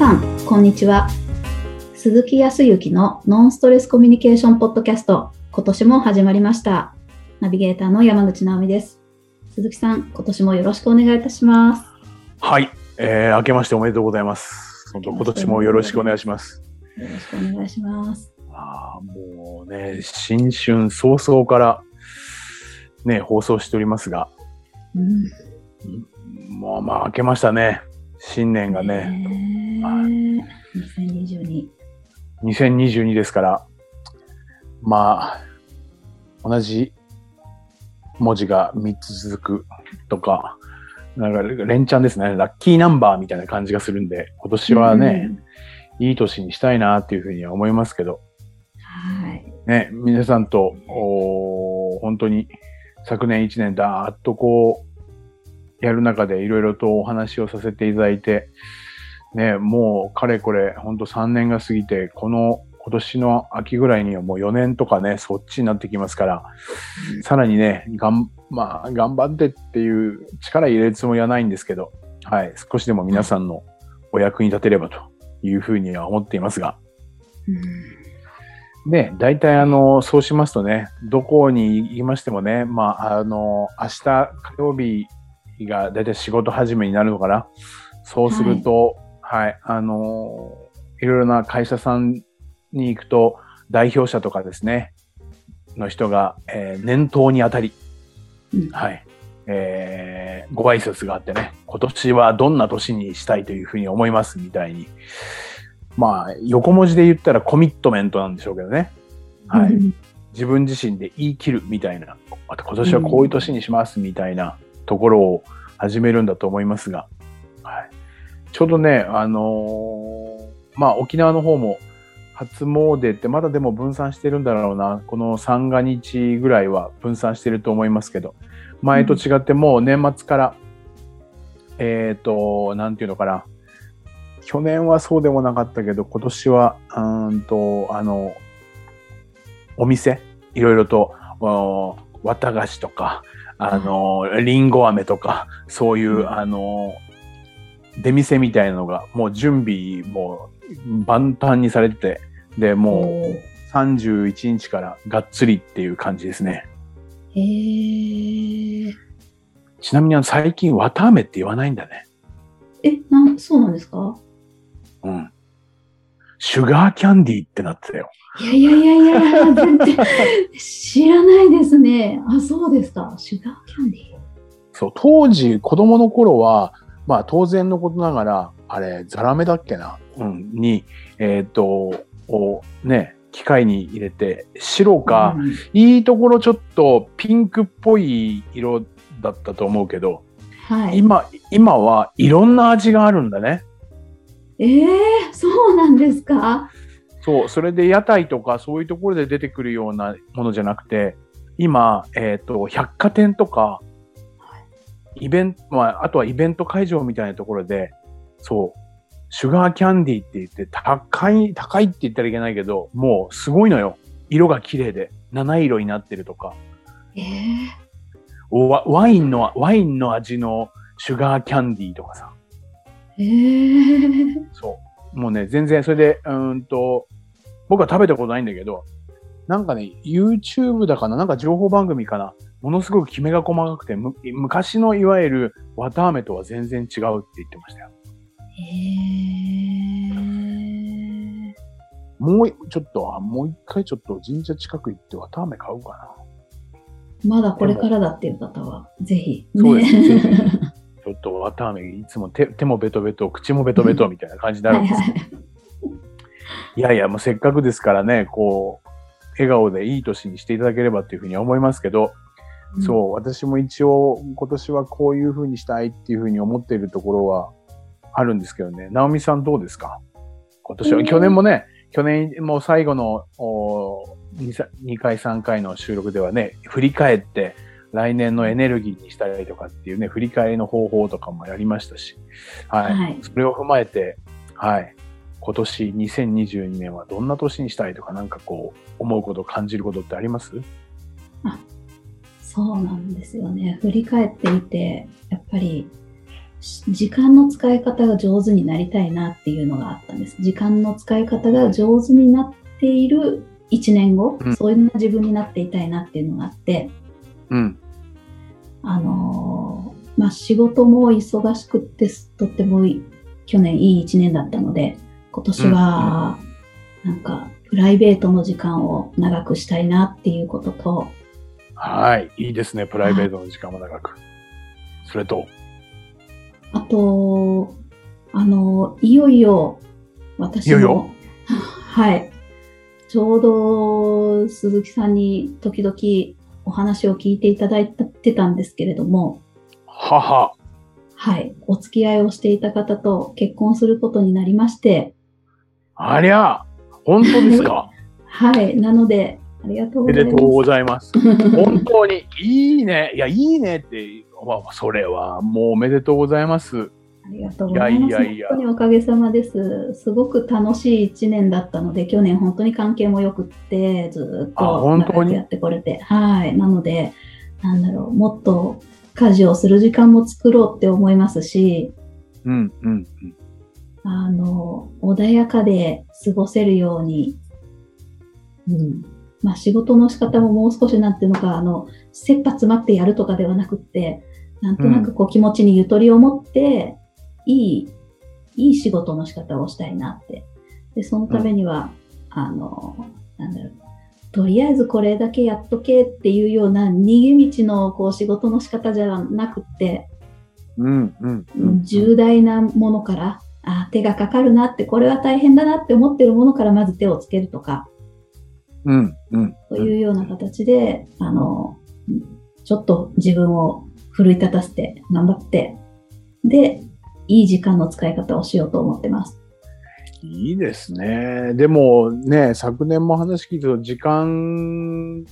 さん、こんにちは。鈴木康之のノンストレスコミュニケーションポッドキャスト、今年も始まりました。ナビゲーターの山口直美です。鈴木さん、今年もよろしくお願いいたします。はい、えー、明けましておめでとうございます。本当今年もよろしくお願いします。よろしくお願いします。あーもうね、新春早々からね、放送しておりますが、うん、もうまあ明けましたね。新年がね、ねはえ2022。2022ですから、まあ、同じ文字が3つ続くとか、なんか連チャンですね。ラッキーナンバーみたいな感じがするんで、今年はね、いい年にしたいなっていうふうには思いますけど、うん。はい。ね、皆さんと、おー本当に昨年1年だーっとこう、やる中でいろいろとお話をさせていただいて、ね、もうかれこれ本当3年が過ぎて、この今年の秋ぐらいにはもう4年とかね、そっちになってきますから、さらにね、がん、まあ、頑張ってっていう力入れるつもりはないんですけど、はい、少しでも皆さんのお役に立てればというふうには思っていますが、大体あの、そうしますとね、どこに行きましてもね、まあ、あの、明日火曜日が大体仕事始めになるのかな。そうすると、はい、あの、いろいろな会社さんに行くと、代表者とかですね、の人が、えー年頭にあたり、うんはい、えーご挨拶があってね、今年はどんな年にしたいというふうに思いますみたいに、まあ、横文字で言ったらコミットメントなんでしょうけどね。はい。うん自分自身で言い切るみたいな、また今年はこういう年にしますみたいなところを始めるんだと思いますが、はい。ちょうどね、あのーまあ沖縄の方も初詣ってまだでも分散してるんだろうな、この三が日ぐらいは分散してると思いますけど、前と違ってもう年末から、えっ、と、なんていうのかな、去年はそうでもなかったけど、今年は、うんと、あの、お店、いろいろと、綿菓子とか、あの、りんご飴とか、そういう、うんあの、出店みたいなのが、もう準備も万端にされてて、で、もう31日からがっつりっていう感じですね。へえ。ちなみに最近綿飴って言わないんだね。え、なん、そうなんですか？うん。シュガーキャンディーってなってたよ。いやいやいやいや、全然知らないですね。あ、そうですか。シュガーキャンディー。そう、当時子供の頃は、まあ当然のことながら、あれ、ザラメだっけなうん、に、えっ、と、をね、機械に入れて、白か、うんいいところちょっとピンクっぽい色だったと思うけど、はい。今、今はいろんな味があるんだね。ええそうなんですか？そう、それで屋台とかそういうところで出てくるようなものじゃなくて、今、えっ、と、百貨店とか、イベント、まあ、あとはイベント会場みたいなところで、そう、シュガーキャンディーって言って、高い、高いって言ったらいけないけど、もうすごいのよ。色が綺麗で、七色になってるとか、ええワワインの、ワインの味のシュガーキャンディーとかさ、ええそう。もうね、全然、それで、うーんと、僕は食べたことないんだけど、なんかね、YouTube だかななんか情報番組かなものすごくきめが細かくて、む昔のいわゆる綿飴とは全然違うって言ってましたよ。ええもう、ちょっと、あもう一回ちょっと神社近く行って綿飴買うかまだこれからだっていう方は、ぜひ。そうですねょっと綿飴、いつも手手もベトベト、口もベトベトみたいな感じになるんですけどいやいや、もうせっかくですからね、こう、笑顔でいい年にしていただければっていうふうに思いますけど、うん。そう、私も一応今年はこういうふうにしたいっていうふうに思っているところはあるんですけどね。直美さんどうですか？今年は、うん去年もね、去年も最後のお 2, 2回3回の収録ではね、振り返って来年のエネルギーにしたりとかっていうね、振り返りの方法とかもやりましたし、はい。はいそれを踏まえて、はい。今年2022年はどんな年にしたいとかなんかこう思うこと感じることってあります？そうなんですよね。振り返ってみて、やっぱり時間の使い方が上手になりたいなっていうのがあったんです。時間の使い方が上手になっている1年後、うんそういう自分になっていたいなっていうのがあって、うん。あのーまあ、仕事も忙しくって、とってもいい去年いい1年だったので、今年は、なんか、プライベートの時間を長くしたいなっていうことと、はい。いいですね。プライベートの時間も長く。それと、あと、あの、いよいよ、私も、いよいよ？はい。ちょうど、鈴木さんに時々お話を聞いていただいてたんですけれども、母。はい。お付き合いをしていた方と結婚することになりまして、ありゃ、本当ですか？はい。なので、ありがとうおございます。めでとうございます。本当に、いいね。いや、いいねって、まあそれはもうおめでとうございます。ありがとうございます。いやいやいや本当におかげさまです。すごく楽しい一年だったので、去年本当に関係も良くって、ずっあと本当に？長くやってこれて。はい。なので、なんだろう、もっと家事をする時間も作ろうって思いますし、うん、うん、うん。あの、穏やかで過ごせるように、うん。まあ仕事の仕方ももう少しなんていうのか、あの、切羽詰まってやるとかではなくって、なんとなくこう気持ちにゆとりを持って、いい、いい仕事の仕方をしたいなって。で、そのためには、あの、なんだろう。とりあえずこれだけやっとけっていうような逃げ道のこう仕事の仕方じゃなくって、うん、うん、うん重大なものから、あ手がかかるなって、これは大変だなって思ってるものからまず手をつけるとか、うん、うん。というような形で、あの、ちょっと自分を奮い立たせて、頑張って、で、いい時間の使い方をしようと思ってます。いいですね。でもね、昨年も話聞いたと、時間の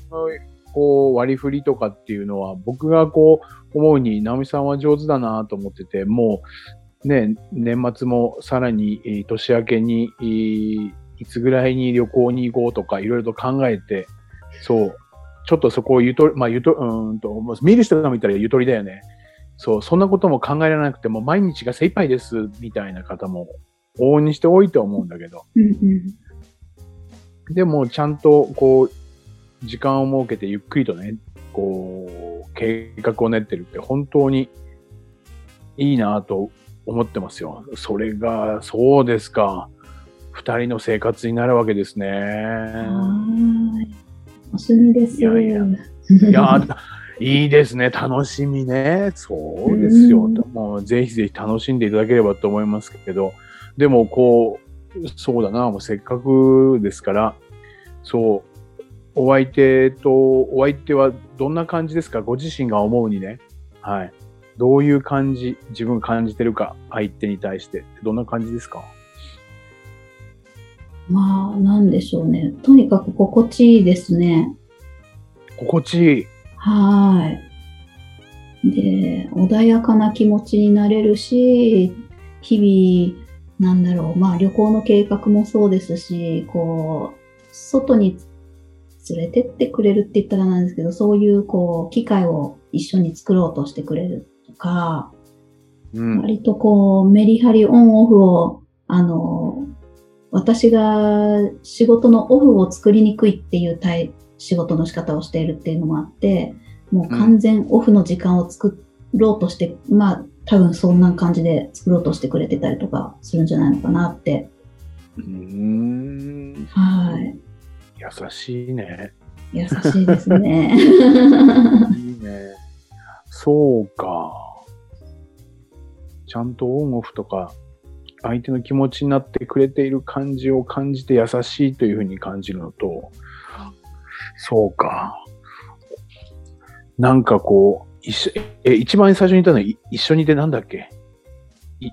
こう割り振りとかっていうのは、僕がこう思うに、直美さんは上手だなと思ってて、もうね、年末もさらに年明けに、いつぐらいに旅行に行こうとか、いろいろと考えて、そう、ちょっとそこをゆとり、まあゆと、うんと、見る人が見たらゆとりだよね。そう、そんなことも考えられなくても、毎日が精一杯です、みたいな方も往々にして多いと思うんだけど、うんうん。でもちゃんとこう、時間を設けてゆっくりとね、こう、計画を練ってるって本当にいいなと思ってますよ。それが、そうですか。二人の生活になるわけですね。はーい。楽しみです。いやいやいや、いいですね。楽しみね。そうですよ。うんもうぜひぜひ楽しんでいただければと思いますけど、でもこう、そうだな、もうせっかくですから、そう、お相手と、お相手はどんな感じですか？ご自身が思うにね。はい。どういう感じ、自分が感じてるか、相手に対して。どんな感じですか？まあ、なんでしょうね。とにかく心地いいですね。心地いい。はーい。で、穏やかな気持ちになれるし、日々、なんだろう、まあ旅行の計画もそうですし、こう、外に連れてってくれるって言ったらなんですけど、そういうこう、機会を一緒に作ろうとしてくれるとか、うん。割とこう、メリハリオンオフを、あの、私が仕事のオフを作りにくいっていうタイ仕事の仕方をしているっていうのもあって、もう完全オフの時間を作ろうとして、まあ多分そんな感じで作ろうとしてくれてたりとかするんじゃないのかなって。うーん。はい。優しいね。優しいですね。いいね。そうか。ちゃんとオンオフとか、相手の気持ちになってくれている感じを感じて優しいというふうに感じるのと、そうか。なんかこう、一緒、え、一番最初に言ったのはい一緒にいてなんだっけ？い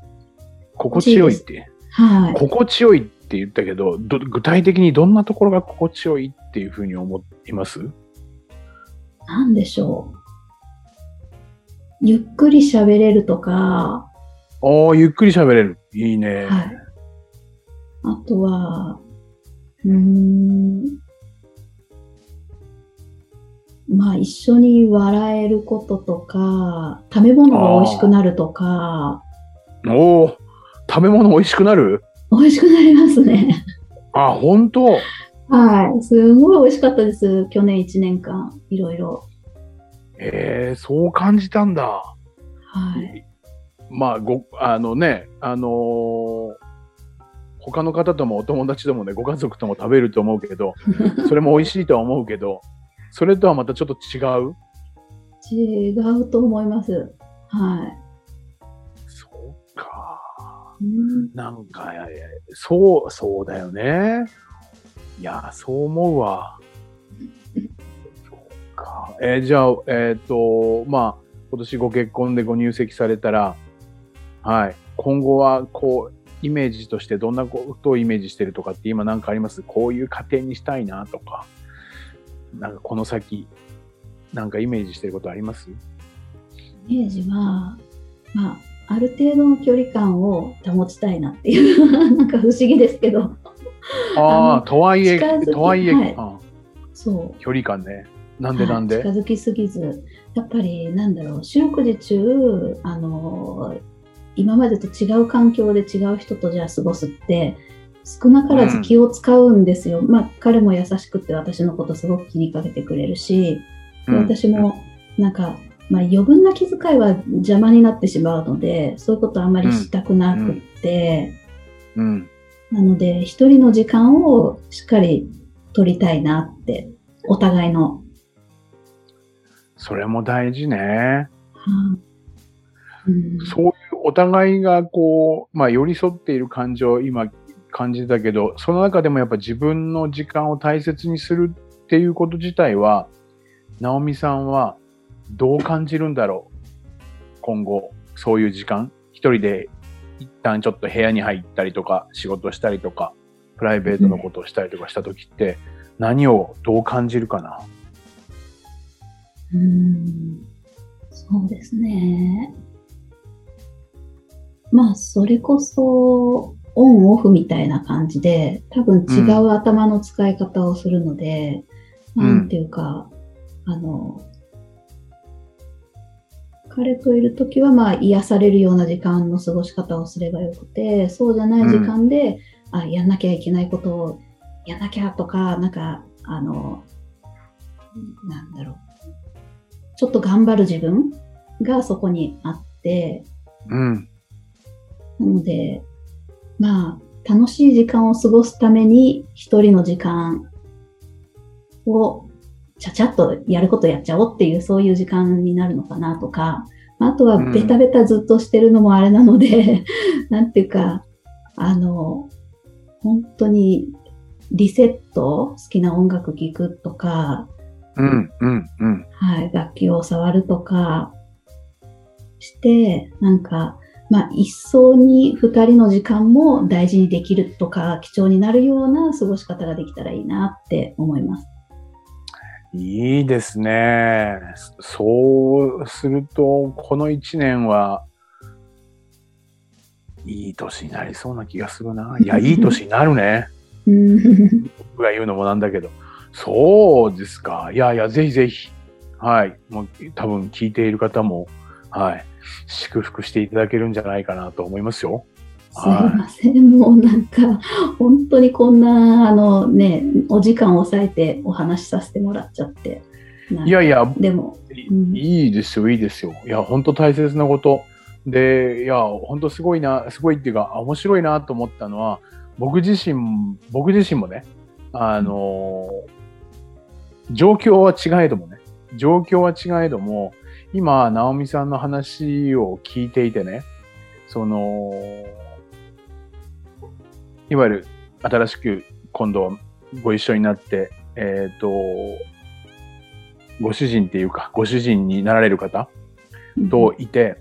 心地よいって。はい。心地よいって言ったけどど、具体的にどんなところが心地よいっていうふうに思います？なんでしょう。ゆっくり喋れるとか、ああ、ゆっくり喋れる。いいね。はい。あとは、うーん。まあ一緒に笑えることとか、食べ物が美味しくなるとか、おお、食べ物美味しくなる？美味しくなりますね。あ、本当？はい。すごい美味しかったです。去年1年間、いろいろ。ええそう感じたんだ。はい。まあ、ご、あのね、あのー他の方ともお友達ともね、ご家族とも食べると思うけど、それも美味しいとは思うけど、それとはまたちょっと違う？違うと思います。はい。そうか。うんなんか、そう、そうだよね。いや、そう思うわ。そうか。えーじゃあ、えっ、と、まあ、今年ご結婚でご入籍されたら、はい。今後は、こう、イメージとしてどんなことをイメージしてるとかって今なんかあります？こういう家庭にしたいなとか、なんかこの先、なんかイメージしてることあります？イメージは、まあ、ある程度の距離感を保ちたいなっていう、なんか不思議ですけど、あああ、とはいえとはいえ、はい。あそう。距離感ね。なんでなんで、はい近づきすぎず、やっぱりなんだろう、四六時中、あの今までと違う環境で違う人とじゃあ過ごすって、少なからず気を使うんですよ。まあ、彼も優しくって私のことすごく気にかけてくれるし、うん私もなんか、まあ、余分な気遣いは邪魔になってしまうので、そういうことあんまりしたくなくって、うん。なので、一人の時間をしっかり取りたいなって、お互いの。それも大事ね。うんそういうお互いがこう、まあ寄り添っている感情を今感じたけど、その中でもやっぱ自分の時間を大切にするっていうこと自体は、直美さんはどう感じるんだろう？今後、そういう時間？一人で一旦ちょっと部屋に入ったりとか、仕事したりとか、プライベートのことをしたりとかした時って、何をどう感じるかな？うんそうですね。まあ、それこそ、オンオフみたいな感じで、多分違う頭の使い方をするので、うんなんていうか、あの、彼といるときは、まあ、癒されるような時間の過ごし方をすればよくて、そうじゃない時間で、あ、やんなきゃいけないことをやんなきゃとか、なんか、あの、なんだろう。ちょっと頑張る自分がそこにあって、うん。なので、まあ、楽しい時間を過ごすために、一人の時間をちゃちゃっとやることやっちゃおうっていう、そういう時間になるのかなとか、あとはベタベタずっとしてるのもあれなので、なんていうか、あの、本当にリセット、好きな音楽聴くとか、うん、うん、うん。はい、楽器を触るとかして、なんか、まあ、一層に二人の時間も大事にできるとか、貴重になるような過ごし方ができたらいいなって思います。いいですね。そうすると、この一年は、いい年になりそうな気がするな。いや、いい年になるね。うん僕が言うのもなんだけど。そうですか。いやいや、ぜひぜひ。はい。もう多分聞いている方も、はい。祝福していただけるんじゃないかなと思いますよ。すいません、もうなんか、本当にこんな、あのね、お時間を抑えてお話しさせてもらっちゃって。いやいや、でも、うんいいですよ、いいですよ。いや、本当大切なこと。で、いや、本当すごいな、すごいっていうか、あ面白いなと思ったのは、僕自身、僕自身もね、あの、状況は違えどもね、状況は違えども、今、直美さんの話を聞いていてね、その、いわゆる新しく今度ご一緒になって、えっ、と、ご主人っていうか、ご主人になられる方といて、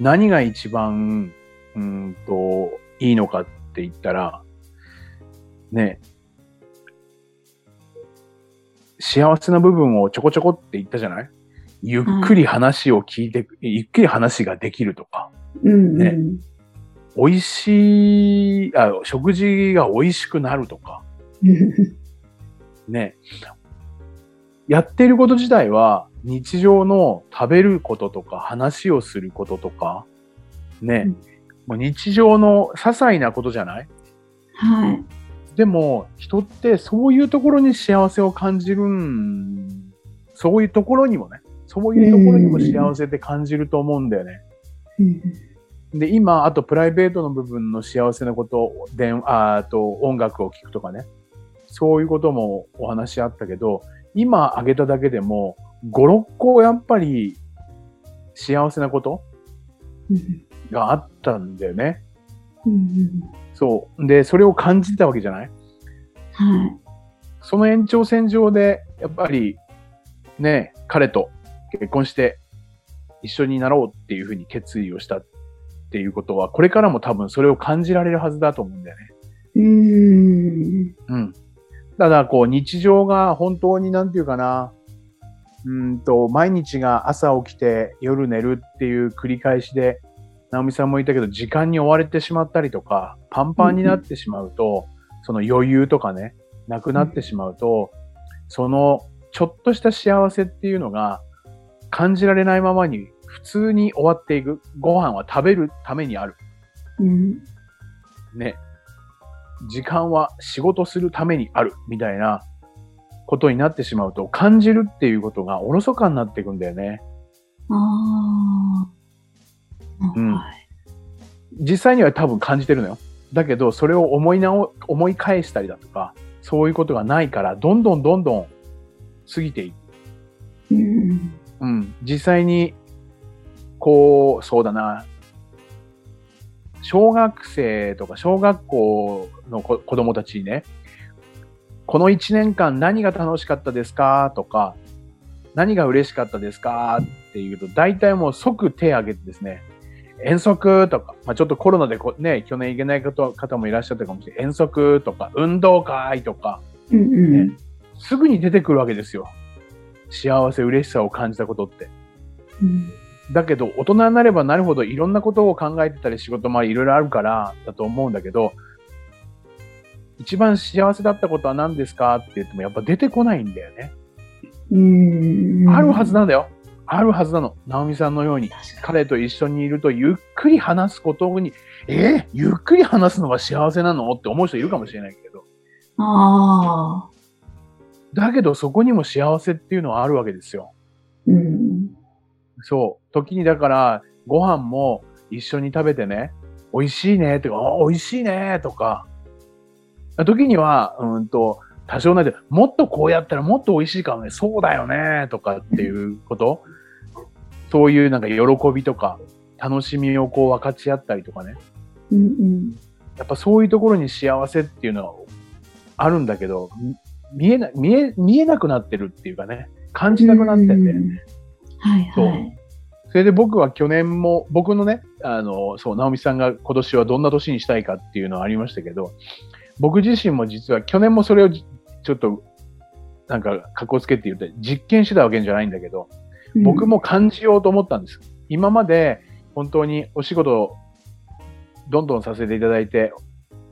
何が一番、うんと、いいのかって言ったら、ね、幸せな部分をちょこちょこって言ったじゃない？ゆっくり話を聞いて、ゆっくり話ができるとか、うんうん。ね。美味しい、あ、食事が美味しくなるとか、ね、やってること自体は日常の食べることとか話をすることとか、ね、うん。もう日常の些細なことじゃない？はい。でも、人ってそういうところに幸せを感じるん、そういうところにもね、そういうところにも幸せって感じると思うんだよね。うんで、今、あとプライベートの部分の幸せなこと、電ああと音楽を聴くとかね、そういうこともお話あったけど、今挙げただけでも、5、6個やっぱり幸せなことうんがあったんだよね。うんそう。で、それを感じてたわけじゃない？はい。その延長線上で、やっぱり、ね、彼と結婚して一緒になろうっていうふうに決意をしたっていうことは、これからも多分それを感じられるはずだと思うんだよね。うん。うん。ただ、こう、日常が本当になんていうかな、うーんと、毎日が朝起きて夜寝るっていう繰り返しで、直美さんも言ったけど、時間に追われてしまったりとか、パンパンになってしまうと、その余裕とかね、なくなってしまうと、その、ちょっとした幸せっていうのが、感じられないままに、普通に終わっていく。ご飯は食べるためにある。うん。ね、時間は仕事するためにあるみたいなことになってしまうと感じるっていうことがおろそかになっていくんだよね。ああ。うんはい。実際には多分感じてるのよ。だけどそれを思い直、思い返したりだとか、そういうことがないから、どんどんどんどん過ぎていく。うん。うん。実際に、こう、そうだな。小学生とか小学校の子子供たちにね、この1年間何が楽しかったですか？とか、何が嬉しかったですか？っていうと、大体もう即手を挙げてですね、遠足とか、まあ、ちょっとコロナでこね、去年行けない方方もいらっしゃったかもしれない。遠足とか、運動会とか、うんうん。ねすぐに出てくるわけですよ。幸せ、嬉しさを感じたことって。うんだけど、大人になればなるほどいろんなことを考えてたり仕事もいろいろあるからだと思うんだけど、一番幸せだったことは何ですかって言ってもやっぱ出てこないんだよね。うん。あるはずなんだよ。あるはずなの。直美さんのように。彼と一緒にいるとゆっくり話すことに、えーゆっくり話すのが幸せなのって思う人いるかもしれないけど。に。ああ。だけどそこにも幸せっていうのはあるわけですよ。うん。そう。時にだから、ご飯も一緒に食べてね、美味しいねとか、あ美味しいねとか、時には、うんと、多少なりともっとこうやったらもっと美味しいかもね、そうだよねとかっていうこと、そういうなんか喜びとか、楽しみをこう分かち合ったりとかね。うんうん。やっぱそういうところに幸せっていうのはあるんだけど、み見えな、見え、見えなくなってるっていうかね、感じなくなってんだよね。はいはい。それで僕は去年も、僕のね、あの、そう、直美さんが今年はどんな年にしたいかっていうのはありましたけど、僕自身も実は去年もそれをじちょっと、なんか、格好つけて言って実験してたわけじゃないんだけど、僕も感じようと思ったんです。今まで本当にお仕事をどんどんさせていただいて、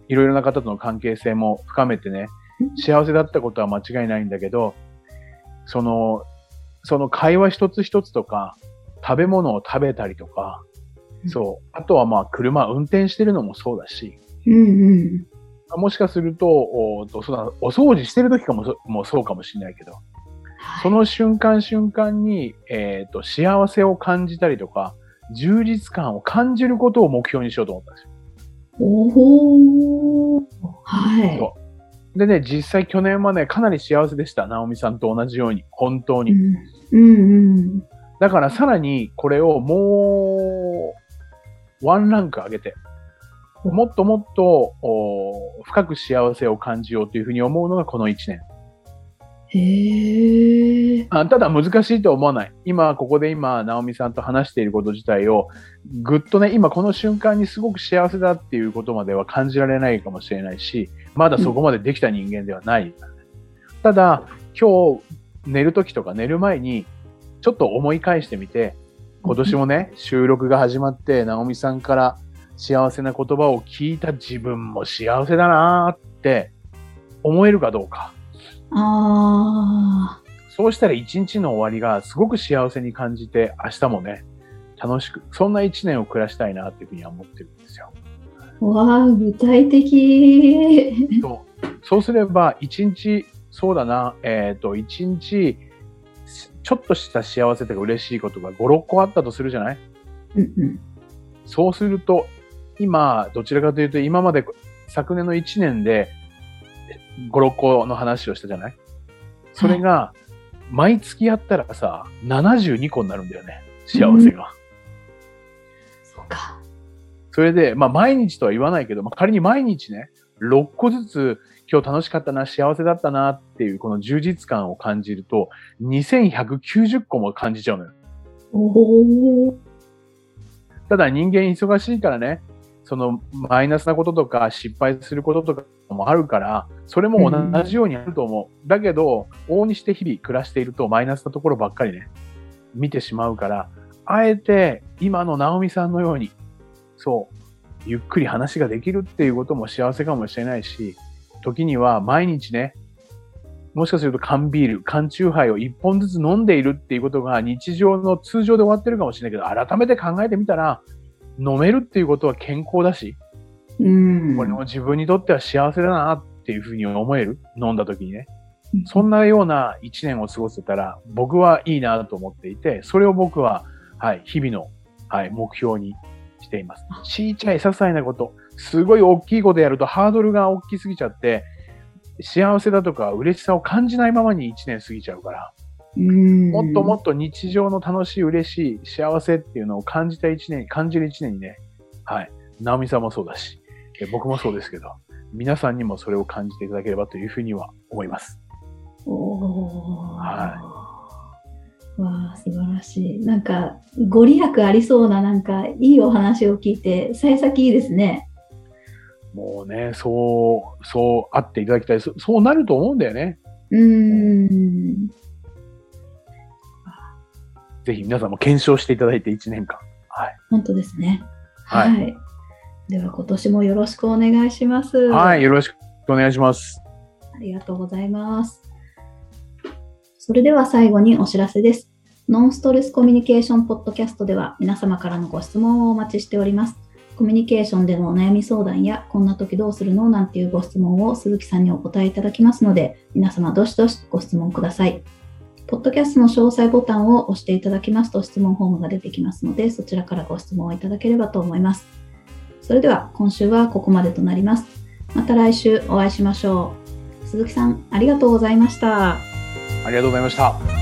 いろいろな方との関係性も深めてね、幸せだったことは間違いないんだけど、その、その会話一つ一つとか、食べ物を食べたりとか、そう。あとはまあ車運転してるのもそうだし、うんうん。もしかすると、おとそうだお掃除してる時かもそもそうかもしれないけど、その瞬間瞬間に、えっ、と、幸せを感じたりとか、充実感を感じることを目標にしようと思ったんですよ。おお。はい。でね、実際去年はね、かなり幸せでした。直美さんと同じように。本当に。うんうんうん。だからさらにこれをもう、ワンランク上げて、もっともっとお深く幸せを感じようというふうに思うのがこの1年。へ。あただ難しいと思わない。今、ここで今、直美さんと話していること自体を、ぐっとね、今この瞬間にすごく幸せだっていうことまでは感じられないかもしれないし、まだそこまでできた人間ではない。ただ、今日寝る時とか寝る前に、ちょっと思い返してみて、今年もね、収録が始まって、直美さんから幸せな言葉を聞いた自分も幸せだなーって思えるかどうか。ああ。そうしたら一日の終わりがすごく幸せに感じて、明日もね、楽しく、そんな一年を暮らしたいなっていうふうには思ってるんですよ。わあ、具体的。そうそうすれば、一日、そうだな、えっ、と、一日、ちょっとした幸せとか嬉しいことが5、6個あったとするじゃない？うんうん。そうすると、今、どちらかというと、今まで昨年の1年で5、6個の話をしたじゃない？それが、毎月やったらさ、72個になるんだよね。幸せが。そうか。それで、まあ毎日とは言わないけど、まあ、仮に毎日ね、6個ずつ今日楽しかったな、幸せだったなっていうこの充実感を感じると、2190個も感じちゃうのよ。ただ人間忙しいからね、そのマイナスなこととか失敗することとかもあるから、それも同じようにあると思う。だけど、往々にして日々暮らしているとマイナスなところばっかりね、見てしまうから、あえて今の直美さんのように、そう、ゆっくり話ができるっていうことも幸せかもしれないし、時には毎日ね、もしかすると缶ビール、缶チューハイを一本ずつ飲んでいるっていうことが日常の通常で終わってるかもしれないけど、改めて考えてみたら、飲めるっていうことは健康だし、うん。これも自分にとっては幸せだなっていうふうに思える？飲んだ時にね。そんなような一年を過ごせたら、僕はいいなと思っていて、それを僕は、はい、日々の、はい、目標にしています。ちいちゃい些細なこと、すごい大きいことやるとハードルが大きすぎちゃって、幸せだとか嬉しさを感じないままに一年過ぎちゃうから、うん。もっともっと日常の楽しい、嬉しい、幸せっていうのを感じた一年、感じる一年にね、はい。直美さんもそうだし、え僕もそうですけど、皆さんにもそれを感じていただければというふうには思います。おお。。はいわあ、素晴らしい。なんか、ご利益ありそうな、なんか、いいお話を聞いて、幸先いいですね。もうね、そう、そうあっていただきたい。そそうなると思うんだよね。うーん。ぜひ皆さんも検証していただいて1年間。はい。本当ですね。ははいい。では、今年もよろしくお願いします。はい、よろしくお願いします。ありがとうございます。それでは最後にお知らせです。ノンストレスコミュニケーションポッドキャストでは皆様からのご質問をお待ちしております。コミュニケーションでのお悩み相談や、こんな時どうするのなんていうご質問を鈴木さんにお答えいただきますので、皆様どしどしご質問ください。ポッドキャストの詳細ボタンを押していただきますと質問フォームが出てきますので、そちらからご質問をいただければと思います。それでは今週はここまでとなります。また来週お会いしましょう。鈴木さん、ありがとうございました。ありがとうございました。